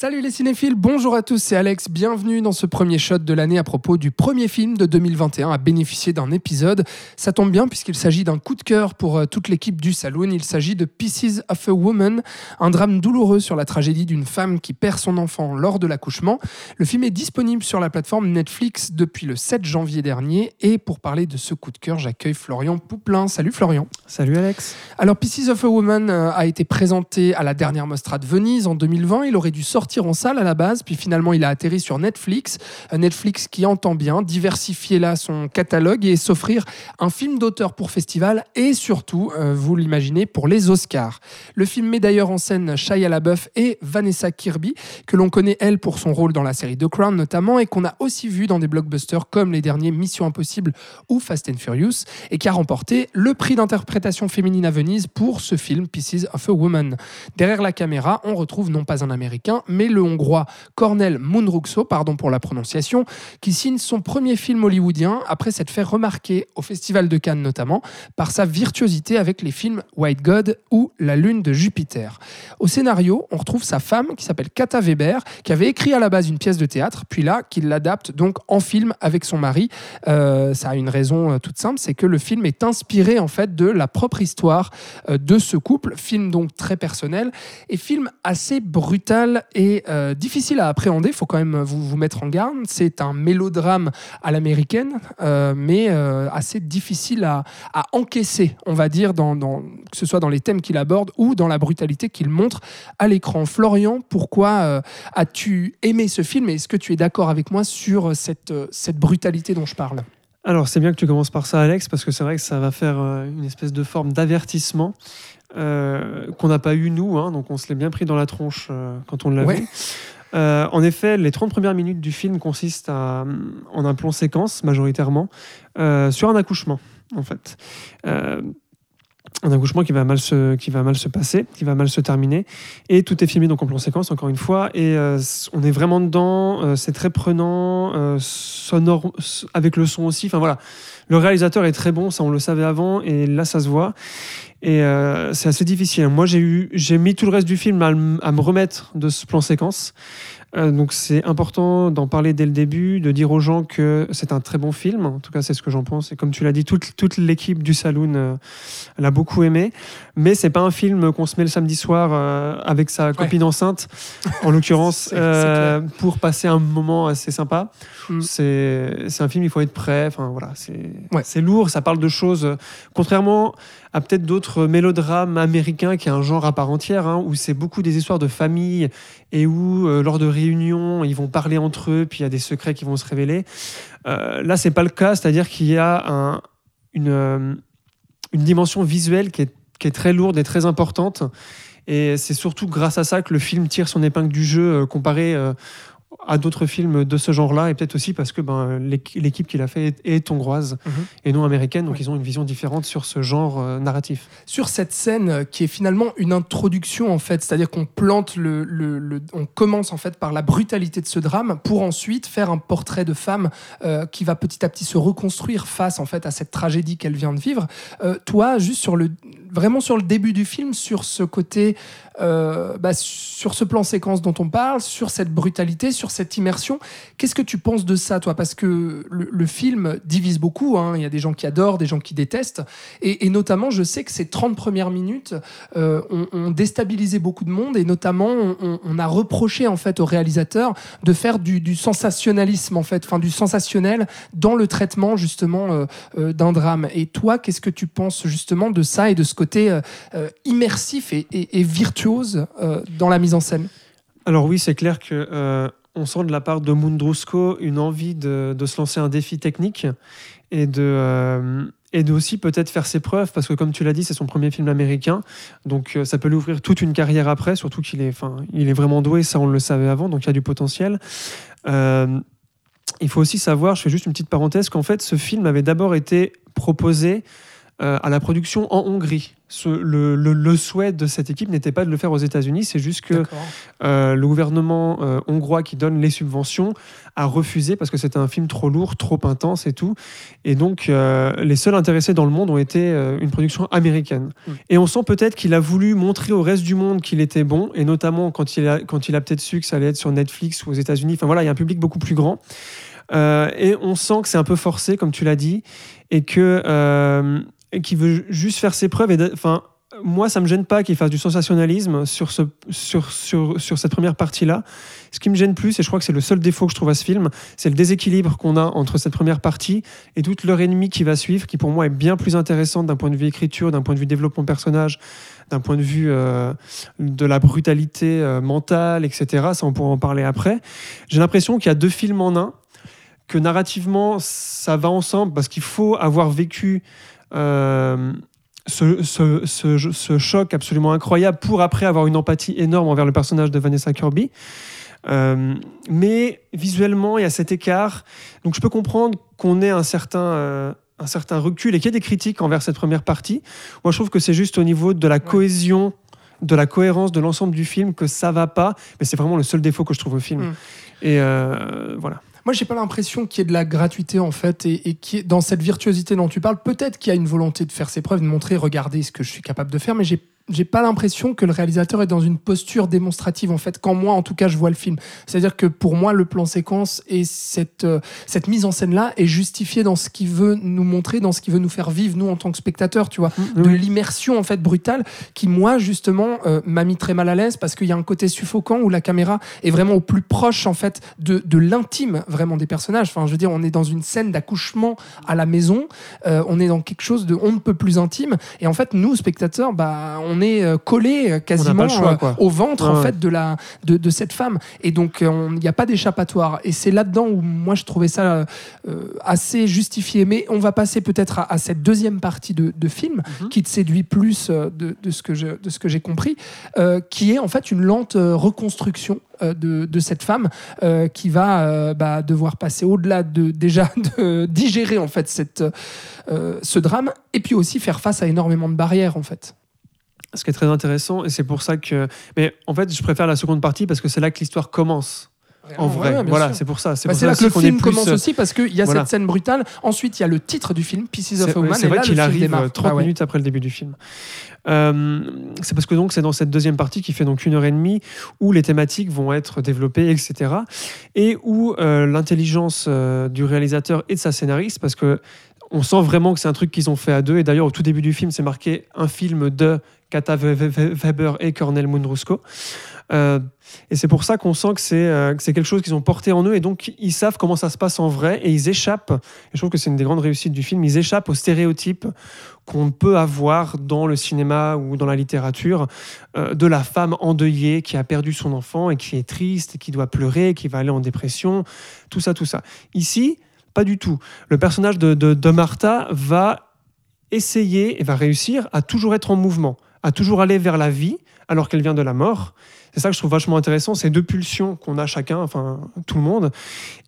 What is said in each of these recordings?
Salut les cinéphiles, bonjour à tous, c'est Alex, bienvenue dans ce premier shot de l'année à propos du premier film de 2021 à bénéficier d'un épisode. Ça tombe bien puisqu'il s'agit d'un coup de cœur pour euh, toute l'équipe du Saloon, il s'agit de Pieces of a Woman, un drame douloureux sur la tragédie d'une femme qui perd son enfant lors de l'accouchement. Le film est disponible sur la plateforme Netflix depuis le 7 janvier dernier et pour parler de ce coup de cœur, j'accueille Florian Pouplin. Salut Florian. Salut Alex. Alors Pieces of a Woman euh, a été présenté à la dernière Mostra de Venise en 2020, il aurait dû sortir en salle à la base, puis finalement il a atterri sur Netflix. Euh, Netflix qui entend bien diversifier là son catalogue et s'offrir un film d'auteur pour festival et surtout, euh, vous l'imaginez, pour les Oscars. Le film met d'ailleurs en scène Shia LaBeouf et Vanessa Kirby, que l'on connaît elle pour son rôle dans la série The Crown notamment et qu'on a aussi vu dans des blockbusters comme les derniers Mission Impossible ou Fast and Furious et qui a remporté le prix d'interprétation féminine à Venise pour ce film Pieces of a Woman. Derrière la caméra, on retrouve non pas un américain, mais le hongrois Cornel Mundruxo, pardon pour la prononciation, qui signe son premier film hollywoodien après s'être fait remarquer au Festival de Cannes notamment par sa virtuosité avec les films White God ou La Lune de Jupiter. Au scénario, on retrouve sa femme qui s'appelle Kata Weber, qui avait écrit à la base une pièce de théâtre, puis là, qui l'adapte donc en film avec son mari. Euh, ça a une raison euh, toute simple, c'est que le film est inspiré en fait de la propre histoire euh, de ce couple, film donc très personnel et film assez brutal et euh, difficile à appréhender. Faut quand même vous, mettre en garde. C'est un mélodrame à l'américaine, euh, mais euh, assez difficile à, encaisser, on va dire, que ce soit dans les thèmes qu'il aborde ou dans la brutalité qu'il montre à l'écran. Florian, pourquoi as-tu aimé ce film et est-ce que tu es d'accord avec moi sur cette brutalité dont je parle? Alors, c'est bien que tu commences par ça, Alex, parce que c'est vrai que ça va faire une espèce de forme d'avertissement euh, qu'on n'a pas eu nous, hein, donc on se l'est bien pris dans la tronche euh, quand on l'a Ouais. vu. Euh, en effet, les 30 premières minutes du film consistent à, en un plan séquence, majoritairement, sur un accouchement, en fait. Un accouchement qui va, mal se, qui va mal se passer, qui va mal se terminer. Et tout est filmé donc en plan séquence, encore une fois. Et euh, on est vraiment dedans, euh, c'est très prenant, euh, sonore, avec le son aussi. Enfin voilà, le réalisateur est très bon, ça on le savait avant, et là ça se voit. Et euh, c'est assez difficile. Moi, j'ai eu, j'ai mis tout le reste du film à, à me remettre de ce plan séquence. Euh, donc, c'est important d'en parler dès le début, de dire aux gens que c'est un très bon film. En tout cas, c'est ce que j'en pense. Et comme tu l'as dit, toute, toute l'équipe du Saloon euh, l'a beaucoup aimé. Mais c'est pas un film qu'on se met le samedi soir euh, avec sa copine enceinte, en l'occurrence, pour passer un moment assez sympa. Mm. C'est un film, il faut être prêt. Enfin, voilà, c'est Ouais. lourd. Ça parle de choses. Contrairement à peut-être d'autres mélodrames américains qui est un genre à part entière, hein, où c'est beaucoup des histoires de famille et où, euh, lors de réunions, ils vont parler entre eux, puis il y a des secrets qui vont se révéler. Euh, là, c'est pas le cas, c'est-à-dire qu'il y a euh, une dimension visuelle qui est, très lourde et très importante. Et c'est surtout grâce à ça que le film tire son épingle du jeu euh, comparé à d'autres films de ce genre-là, et peut-être aussi parce que ben, l'équ- l'équipe qui l'a fait est, hongroise Mhm. et non américaine, donc ils ont une vision différente sur ce genre euh, narratif. sur cette scène euh, qui est finalement une introduction en fait, c'est-à-dire qu'on plante le, le- le- on commence en fait par la brutalité de ce drame pour ensuite faire un portrait de femme euh, qui va petit à petit se reconstruire face en fait à cette tragédie qu'elle vient de vivre. Euh, toi, juste sur le vraiment sur le début du film, sur ce côté, euh, bah, sur ce plan séquence dont on parle, sur cette brutalité, sur cette immersion, qu'est-ce que tu penses de ça, toi? Parce que le, film divise beaucoup. hein. Il y a des gens qui adorent, des gens qui détestent. Et, notamment, je sais que ces 30 premières minutes euh, ont, déstabilisé beaucoup de monde et notamment, on, a reproché en fait au réalisateur de faire du, sensationnalisme en fait, enfin du sensationnel dans le traitement justement euh, d'un drame. Et toi, qu'est-ce que tu penses justement de ça et de ce côté euh, euh, immersif et, virtuose euh, dans la mise en scène Alors oui, c'est clair que on sent de la part de Mundrusko une envie de, se lancer un défi technique et de et aussi peut-être faire ses preuves parce que comme tu l'as dit, c'est son premier film américain, donc ça peut lui ouvrir toute une carrière après, surtout qu'il est, il est vraiment doué, ça on le savait avant, donc il y a du potentiel. Il faut aussi savoir, je fais juste une petite parenthèse, qu'en fait ce film avait d'abord été proposé euh, à la production en Hongrie. Ce- le, le- le souhait de cette équipe n'était pas de le faire aux États-Unis, c'est juste que euh, le gouvernement euh, hongrois qui donne les subventions a refusé parce que c'était un film trop lourd, trop intense et tout. Et donc, les seuls intéressés dans le monde ont été une production américaine. Mm. Et on sent peut-être qu'il a voulu montrer au reste du monde qu'il était bon, et notamment quand il a, quand il a peut-être su que ça allait être sur Netflix ou aux États-Unis. Enfin voilà, il y a un public beaucoup plus grand. Et on sent que c'est un peu forcé, comme tu l'as dit, et que qu'il veut juste faire ses preuves. Et enfin, moi, ça me gêne pas qu'il fasse du sensationnalisme sur, ce, sur, sur, sur cette première partie-là. Ce qui me gêne plus, et je crois que c'est le seul défaut que je trouve à ce film, c'est le déséquilibre qu'on a entre cette première partie et toute l'heure et demie qui va suivre, qui pour moi est bien plus intéressante d'un point de vue écriture, d'un point de vue développement personnage, d'un point de vue euh, de la brutalité euh, mentale, etc. Ça, on pourra en parler après. J'ai l'impression qu'il y a deux films en un, que narrativement, ça va ensemble, parce qu'il faut avoir vécu euh, ce, ce- ce- ce choc absolument incroyable pour après avoir une empathie énorme envers le personnage de Vanessa Kirby. Euh, mais visuellement, il y a cet écart. Donc je peux comprendre qu'on ait un certain, euh, un certain recul et qu'il y ait des critiques envers cette première partie. Moi, je trouve que c'est juste au niveau de la cohésion, de la cohérence de l'ensemble du film que ça va pas. Mais c'est vraiment le seul défaut que je trouve au film. Mm. Et euh, voilà. Moi, j'ai pas l'impression qu'il y ait de la gratuité en fait, et, qui dans cette virtuosité dont tu parles, peut-être qu'il y a une volonté de faire ses preuves, de montrer, regardez ce que je suis capable de faire, mais j'ai j'ai pas l'impression que le réalisateur est dans une posture démonstrative en fait quand moi en tout cas je vois le film. C'est à dire que pour moi le plan séquence et cette euh, cette mise en scène là est justifiée dans ce qu'il veut nous montrer dans ce qu'il veut nous faire vivre nous en tant que spectateurs tu vois de Oui. l'immersion en fait brutale qui moi justement euh, m'a mis très mal à l'aise parce qu'il y a un côté suffocant où la caméra est vraiment au plus proche en fait de, de l'intime vraiment des personnages. Enfin je veux dire on est dans une scène d'accouchement à la maison euh, on est dans quelque chose de on ne peut plus intime. Et en fait nous spectateurs bah on est euh, collés euh, quasiment choix, euh, au ventre Ouais, en fait de la de, de cette femme. Et donc il n'y a pas d'échappatoire. Et c'est là-dedans où moi je trouvais ça euh, assez justifié. Mais on va passer peut-être à, à cette deuxième partie de, de film Mhm. qui te séduit plus de, de ce que je- de ce que j'ai compris euh, qui est en fait une lente reconstruction de, de cette femme euh, qui va euh, bah, devoir passer au-delà de déjà de digérer en fait cette, euh, ce drame et puis aussi faire face à énormément de barrières en fait. Ce qui est très intéressant, et c'est pour ça que. Mais en fait, je préfère la seconde partie parce que c'est là que l'histoire commence. En vrai, voilà, c'est pour ça. C'est Bah, là que le film plus, commence euh, aussi parce qu'il y a voilà. cette scène brutale. Ensuite, il y a le titre du film, Pieces of a Woman. c'est vrai qu'il arrive démarre. euh, 30 Ah ouais. minutes après le début du film. Euh, c'est parce que donc c'est dans cette deuxième partie qui fait donc une heure et demie où les thématiques vont être développées, etc. Et où euh, l'intelligence euh, du réalisateur et de sa scénariste, parce que on sent vraiment que c'est un truc qu'ils ont fait à deux. Et d'ailleurs, au tout début du film, c'est marqué un film de Kata We- We- We- Weber et Cornel Mundrusco. Euh, et c'est pour ça qu'on sent que c'est euh, que c'est quelque chose qu'ils ont porté en eux et donc ils savent comment ça se passe en vrai et ils échappent. Et je trouve que c'est une des grandes réussites du film. Ils échappent aux stéréotypes qu'on peut avoir dans le cinéma ou dans la littérature euh, de la femme endeuillée qui a perdu son enfant et qui est triste et qui doit pleurer, qui va aller en dépression, tout ça, tout ça. Ici, pas du tout. Le personnage de, de, Martha va essayer et va réussir à toujours être en mouvement, à toujours aller vers la vie alors qu'elle vient de la mort. C'est ça que je trouve vachement intéressant, ces deux pulsions qu'on a chacun, enfin tout le monde.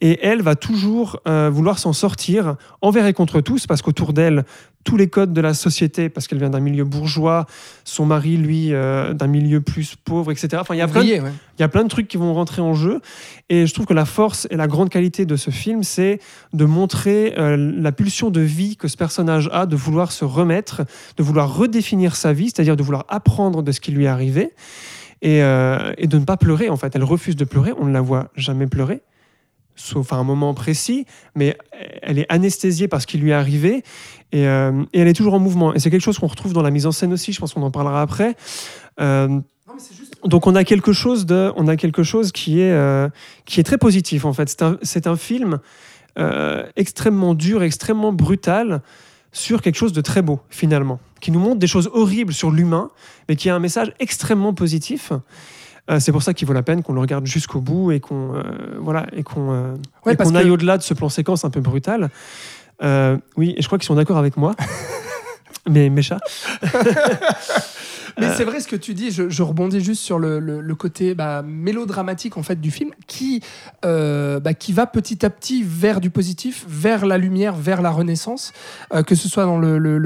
Et elle va toujours euh, vouloir s'en sortir envers et contre tous, parce qu'autour d'elle, tous les codes de la société, parce qu'elle vient d'un milieu bourgeois, son mari, lui, euh, d'un milieu plus pauvre, etc. Enfin, il y a plein de ouais. il y a plein de trucs qui vont rentrer en jeu. Et je trouve que la force et la grande qualité de ce film, c'est de montrer euh, la pulsion de vie que ce personnage a, de vouloir se remettre, de vouloir redéfinir sa vie, c'est-à-dire de vouloir apprendre de ce qui lui est arrivé. Et, euh, et de ne pas pleurer, en fait. Elle refuse de pleurer, on ne la voit jamais pleurer, sauf à un moment précis, mais elle est anesthésiée par ce qui lui est arrivé, et, euh, et elle est toujours en mouvement. Et c'est quelque chose qu'on retrouve dans la mise en scène aussi, je pense qu'on en parlera après. Euh, donc on a quelque chose de, on a quelque chose qui est euh, qui est très positif en fait. C'est un, un film extrêmement dur, extrêmement brutal sur quelque chose de très beau finalement, qui nous montre des choses horribles sur l'humain, mais qui a un message extrêmement positif. Euh, c'est pour ça qu'il vaut la peine qu'on le regarde jusqu'au bout et qu'on euh, voilà et qu'on euh, Ouais, que- aille au-delà de ce plan séquence un peu brutal. Oui, et je crois qu'ils sont d'accord avec moi. Mais mes chats. Mais c'est vrai ce que tu dis, je, je rebondis juste sur le, le- le côté bah, mélodramatique en fait du film qui, euh, bah, qui va petit à petit vers du positif, vers la lumière, vers la renaissance, euh, que ce soit dans le- le-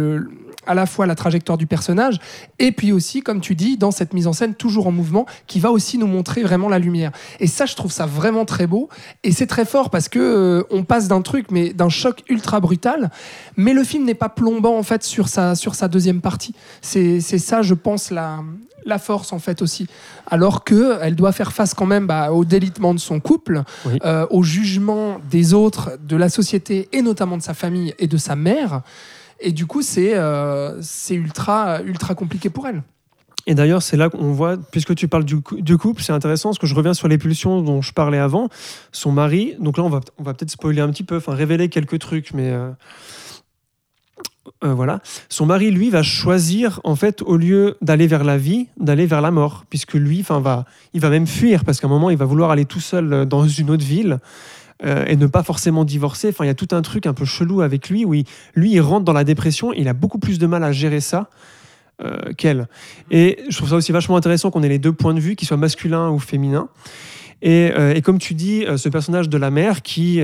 à la fois la trajectoire du personnage et puis aussi, comme tu dis, dans cette mise en scène toujours en mouvement, qui va aussi nous montrer vraiment la lumière. Et ça, je trouve ça vraiment très beau. Et c'est très fort parce que euh, on passe d'un truc, mais d'un choc ultra brutal. Mais le film n'est pas plombant en fait sur sa sur sa deuxième partie. C'est c'est ça, je pense, la la force en fait aussi. Alors que elle doit faire face quand même bah, au délitement de son couple, Oui. euh, au jugement des autres, de la société et notamment de sa famille et de sa mère. Et du coup, c'est euh, c'est ultra ultra compliqué pour elle. Et d'ailleurs, c'est là qu'on voit, puisque tu parles du, cou- du couple, c'est intéressant parce que je reviens sur les pulsions dont je parlais avant. Son mari, donc là, on va, on va peut-être spoiler un petit peu, enfin révéler quelques trucs, mais euh, euh, voilà. Son mari, lui, va choisir, en fait, au lieu d'aller vers la vie, d'aller vers la mort, puisque lui, va, il va même fuir parce qu'à un moment, il va vouloir aller tout seul dans une autre ville. Euh, et ne pas forcément divorcer. Enfin, il y a tout un truc un peu chelou avec lui où lui, il rentre dans la dépression. Il a beaucoup plus de mal à gérer ça euh, qu'elle. Et je trouve ça aussi vachement intéressant qu'on ait les deux points de vue, qu'ils soient masculins ou féminins. Et, euh, comme tu dis, ce personnage de la mère qui,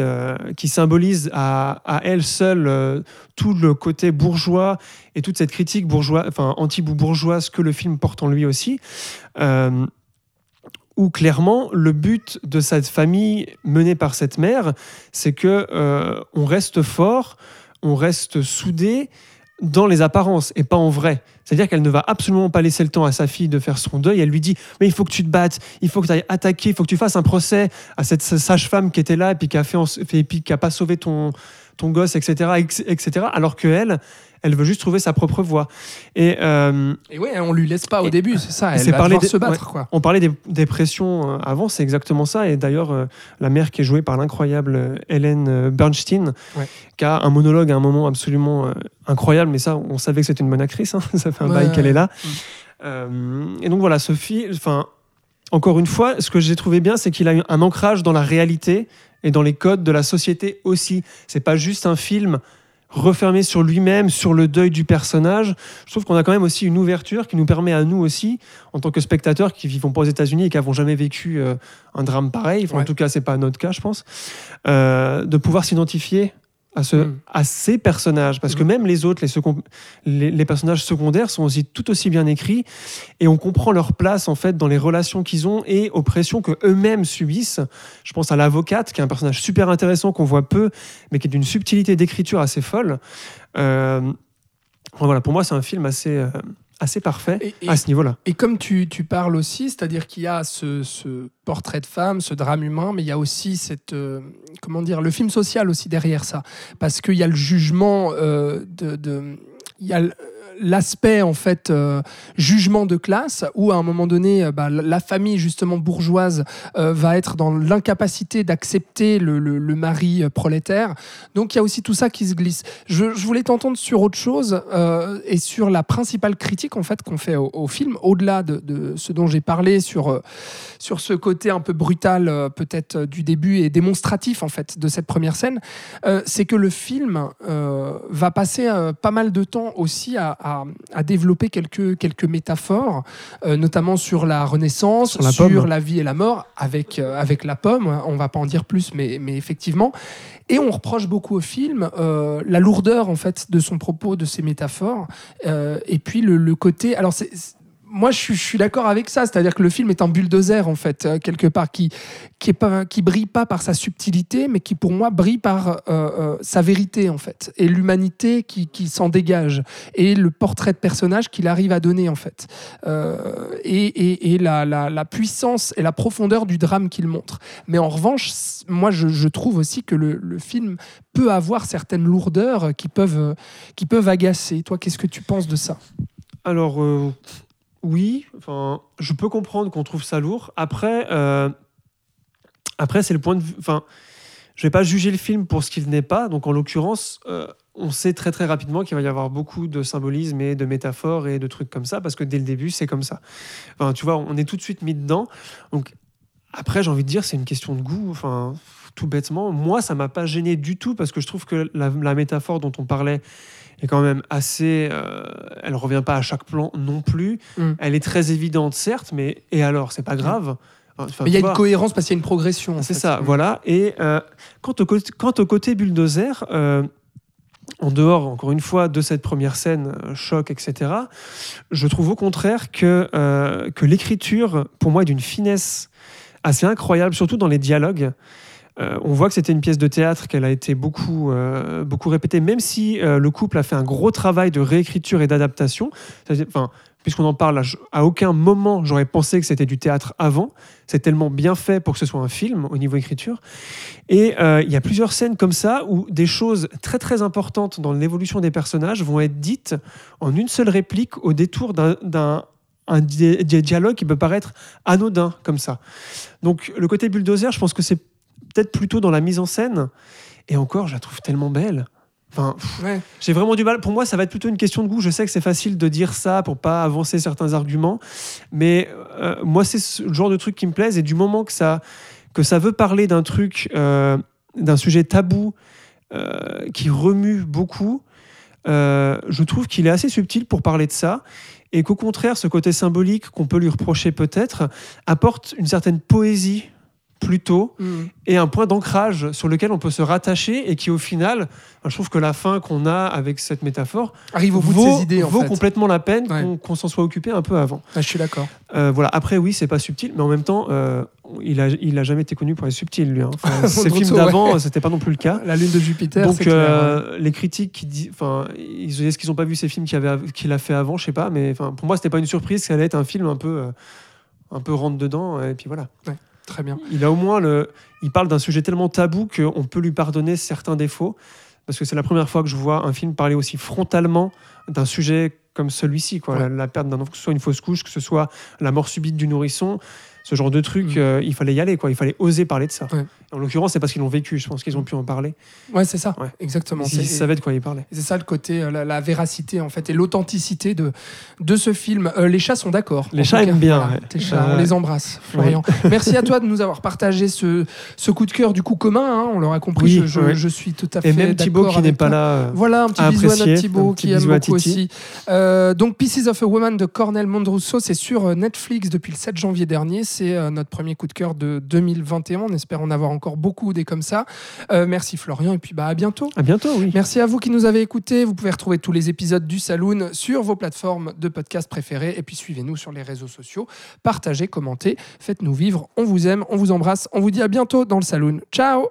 qui symbolise à, à elle seule tout le côté bourgeois et toute cette critique bourgeois, enfin anti-bourgeoise que le film porte en lui aussi, où clairement le but de cette famille menée par cette mère, c'est que euh, on reste fort, on reste soudé dans les apparences et pas en vrai. C'est-à-dire qu'elle ne va absolument pas laisser le temps à sa fille de faire son deuil. Elle lui dit Mais il faut que tu te battes, il faut que tu ailles attaquer, il faut que tu fasses un procès à cette sage-femme qui était là et puis qui a, fait, et puis qui a pas sauvé ton, ton gosse, etc., etc. Alors que elle, elle veut juste trouver sa propre voie. Et euh, Et ouais, on lui laisse pas au début, c'est ça. Elle va parler se battre, quoi. on parlait des, des pressions euh, avant, c'est exactement ça. Et d'ailleurs, euh, la mère qui est jouée par l'incroyable euh, Hélène Bernstein, Ouais. qui a un monologue à un moment absolument euh, incroyable, mais ça, on savait que c'était une bonne actrice, hein, ça fait un bail qu'elle est là. Et donc voilà, Sophie, enfin, encore une fois, ce que j'ai trouvé bien, c'est qu'il a eu un ancrage dans la réalité et dans les codes de la société aussi. C'est pas juste un film refermé sur lui-même, sur le deuil du personnage. Je trouve qu'on a quand même aussi une ouverture qui nous permet à nous aussi, en tant que spectateurs qui vivons pas aux États-Unis et qui n'avons jamais vécu euh, un drame pareil, enfin, en tout cas c'est pas notre cas je pense, euh, de pouvoir s'identifier à, ce, Mm. à ces personnages. Parce que Mm. même les autres, les, second- les, les personnages secondaires sont aussi tout aussi bien écrits et on comprend leur place en fait dans les relations qu'ils ont et aux pressions que eux-mêmes subissent. Je pense à l'avocate, qui est un personnage super intéressant qu'on voit peu, mais qui est d'une subtilité d'écriture assez folle. Euh, voilà, pour moi, c'est un film assez, euh, assez parfait Et- et- à ce niveau-là. Et comme tu, tu parles aussi, c'est-à-dire qu'il y a ce, ce portrait de femme, ce drame humain, mais il y a aussi cette, euh, comment dire, le film social aussi derrière ça, parce qu'il y a le jugement euh, de, de- il y a l'aspect en fait euh, jugement de classe où à un moment donné euh, bah, la famille justement bourgeoise euh, va être dans l'incapacité d'accepter le, mari prolétaire. Donc il y a aussi tout ça qui se glisse. Je, voulais t'entendre sur autre chose et sur la principale critique en fait qu'on fait au, film au-delà de, ce dont j'ai parlé sur sur ce côté un peu brutal peut-être du début et démonstratif en fait de cette première scène c'est que le film va passer pas mal de temps aussi à- à développer quelques, quelques métaphores, euh, notamment sur la Renaissance, Sur la sur pomme. la vie et la mort, avec, euh, avec la pomme. On va pas en dire plus, mais, mais effectivement. Et on reproche beaucoup au film euh, la lourdeur en fait de son propos, de ses métaphores, et puis le, le côté. Alors c'est- moi, je suis, d'accord avec ça, c'est-à-dire que le film est un bulldozer en fait, euh, quelque part, qui qui brille pas par sa subtilité, mais qui pour moi brille par euh, euh, sa vérité en fait, et l'humanité qui, qui s'en dégage, et le portrait de personnage qu'il arrive à donner en fait, et, et- la, la- puissance et la profondeur du drame qu'il montre. Mais en revanche, moi je, trouve aussi que le, film peut avoir certaines lourdeurs qui peuvent, qui peuvent agacer. Toi, qu'est-ce que tu penses de ça? Alors, oui, enfin, je peux comprendre qu'on trouve ça lourd. Après, euh, après c'est le point de vue. Enfin, je vais pas juger le film pour ce qu'il n'est pas. Donc, en l'occurrence, euh, on sait très très rapidement qu'il va y avoir beaucoup de symbolisme et de métaphores et de trucs comme ça, parce que dès le début, c'est comme ça. Enfin, tu vois, on est tout de suite mis dedans. Donc, après, j'ai envie de dire, c'est une question de goût. Enfin, tout bêtement, moi, ça m'a pas gêné du tout, parce que je trouve que la, la métaphore dont on parlait est quand même assez. euh, elle revient pas à chaque plan non plus. Mm. Elle est très évidente, certes, mais et alors, c'est pas grave. Enfin, Mais il y a une cohérence parce qu'il y a une progression. c'est ça, Mm. voilà. Et euh, quant, au côté, quant au côté bulldozer, euh, en dehors, encore une fois, de cette première scène, euh, choc, etc., je trouve au contraire que, que l'écriture, pour moi, est d'une finesse assez incroyable, surtout dans les dialogues. Euh, on voit que c'était une pièce de théâtre qu'elle a été beaucoup, euh, beaucoup répétée, même si euh, le couple a fait un gros travail de réécriture et d'adaptation. Enfin, puisqu'on en parle, à aucun moment j'aurais pensé que c'était du théâtre avant. C'est tellement bien fait pour que ce soit un film au niveau écriture. Et il y a plusieurs scènes comme ça où des choses très très importantes dans l'évolution des personnages vont être dites en une seule réplique au détour d'un- d'un un di- di- dialogue qui peut paraître anodin comme ça. Donc le côté bulldozer, je pense que c'est peut-être plutôt dans la mise en scène. Et encore, je la trouve tellement belle. Enfin, Ouais. j'ai vraiment du mal. Pour moi, ça va être plutôt une question de goût. Je sais que c'est facile de dire ça pour pas avancer certains arguments, mais euh, moi, c'est ce- le genre de truc qui me plaise. Et du moment que ça, que ça veut parler d'un truc, euh, d'un sujet tabou euh, qui remue beaucoup, je trouve qu'il est assez subtil pour parler de ça. Et qu'au contraire, ce côté symbolique qu'on peut lui reprocher peut-être apporte une certaine poésie plutôt Mm. et un point d'ancrage sur lequel on peut se rattacher et qui au final, je trouve que la fin qu'on a avec cette métaphore Arrive au bout vaut, de ses idées, en vaut fait. complètement la peine Ouais. qu'on qu'on s'en soit occupé un peu avant. Ah, je suis d'accord. Euh, voilà. Après, oui, c'est pas subtil, mais en même temps, euh, il, a, il a jamais été connu pour être subtil, lui. hein. Enfin, ses films d'avant, ouais. c'était pas non plus le cas. La lune de Jupiter, Donc, c'est clair, ouais. euh, les critiques qui disent, enfin, ils est-ce qu'ils n'ont pas vu ces films qu'il avait- qu'il a fait avant, je sais pas, mais enfin, pour moi, c'était pas une surprise, ça allait être un film un peu, un peu rentre dedans, et puis voilà. Très bien. Il a au moins le, il parle d'un sujet tellement tabou qu'on peut lui pardonner certains défauts, parce que c'est la première fois que je vois un film parler aussi frontalement d'un sujet comme celui-ci, quoi, Ouais. la, la perte d'un enfant, que ce soit une fausse couche, que ce soit la mort subite du nourrisson, ce genre de truc, Mm. euh, il fallait y aller, quoi, il fallait oser parler de ça. Ouais. En l'occurrence, c'est parce qu'ils l'ont vécu, je pense qu'ils ont pu en parler. Ouais, c'est ça. Ouais. Exactement. Ils, ils savaient de quoi ils parlaient. C'est ça le côté, euh, la, la véracité en fait et l'authenticité de, de ce film. Euh, les chats sont d'accord. Les chats aiment bien, Voilà, ouais. tes chats, on les embrasse, Florian. Merci à toi de nous avoir partagé ce, ce coup de cœur du coup commun. hein, on l'aura compris, Oui, je, je- ouais. je suis tout à fait Et même Thibaut d'accord qui n'est pas là. Voilà, un petit bisou à notre Thibaut qui aime beaucoup aussi. Donc Pieces of a Woman de Cornel Mondruso, c'est sur Netflix depuis le 7 janvier dernier. C'est euh, notre premier coup de cœur de 2021. On espère en avoir encore beaucoup des comme ça. Euh, merci Florian et puis bah à bientôt. À bientôt, oui. Merci à vous qui nous avez écoutés. Vous pouvez retrouver tous les épisodes du Saloon sur vos plateformes de podcast préférées. Et puis suivez-nous sur les réseaux sociaux. Partagez, commentez, faites-nous vivre. On vous aime, on vous embrasse. On vous dit à bientôt dans le Saloon. Ciao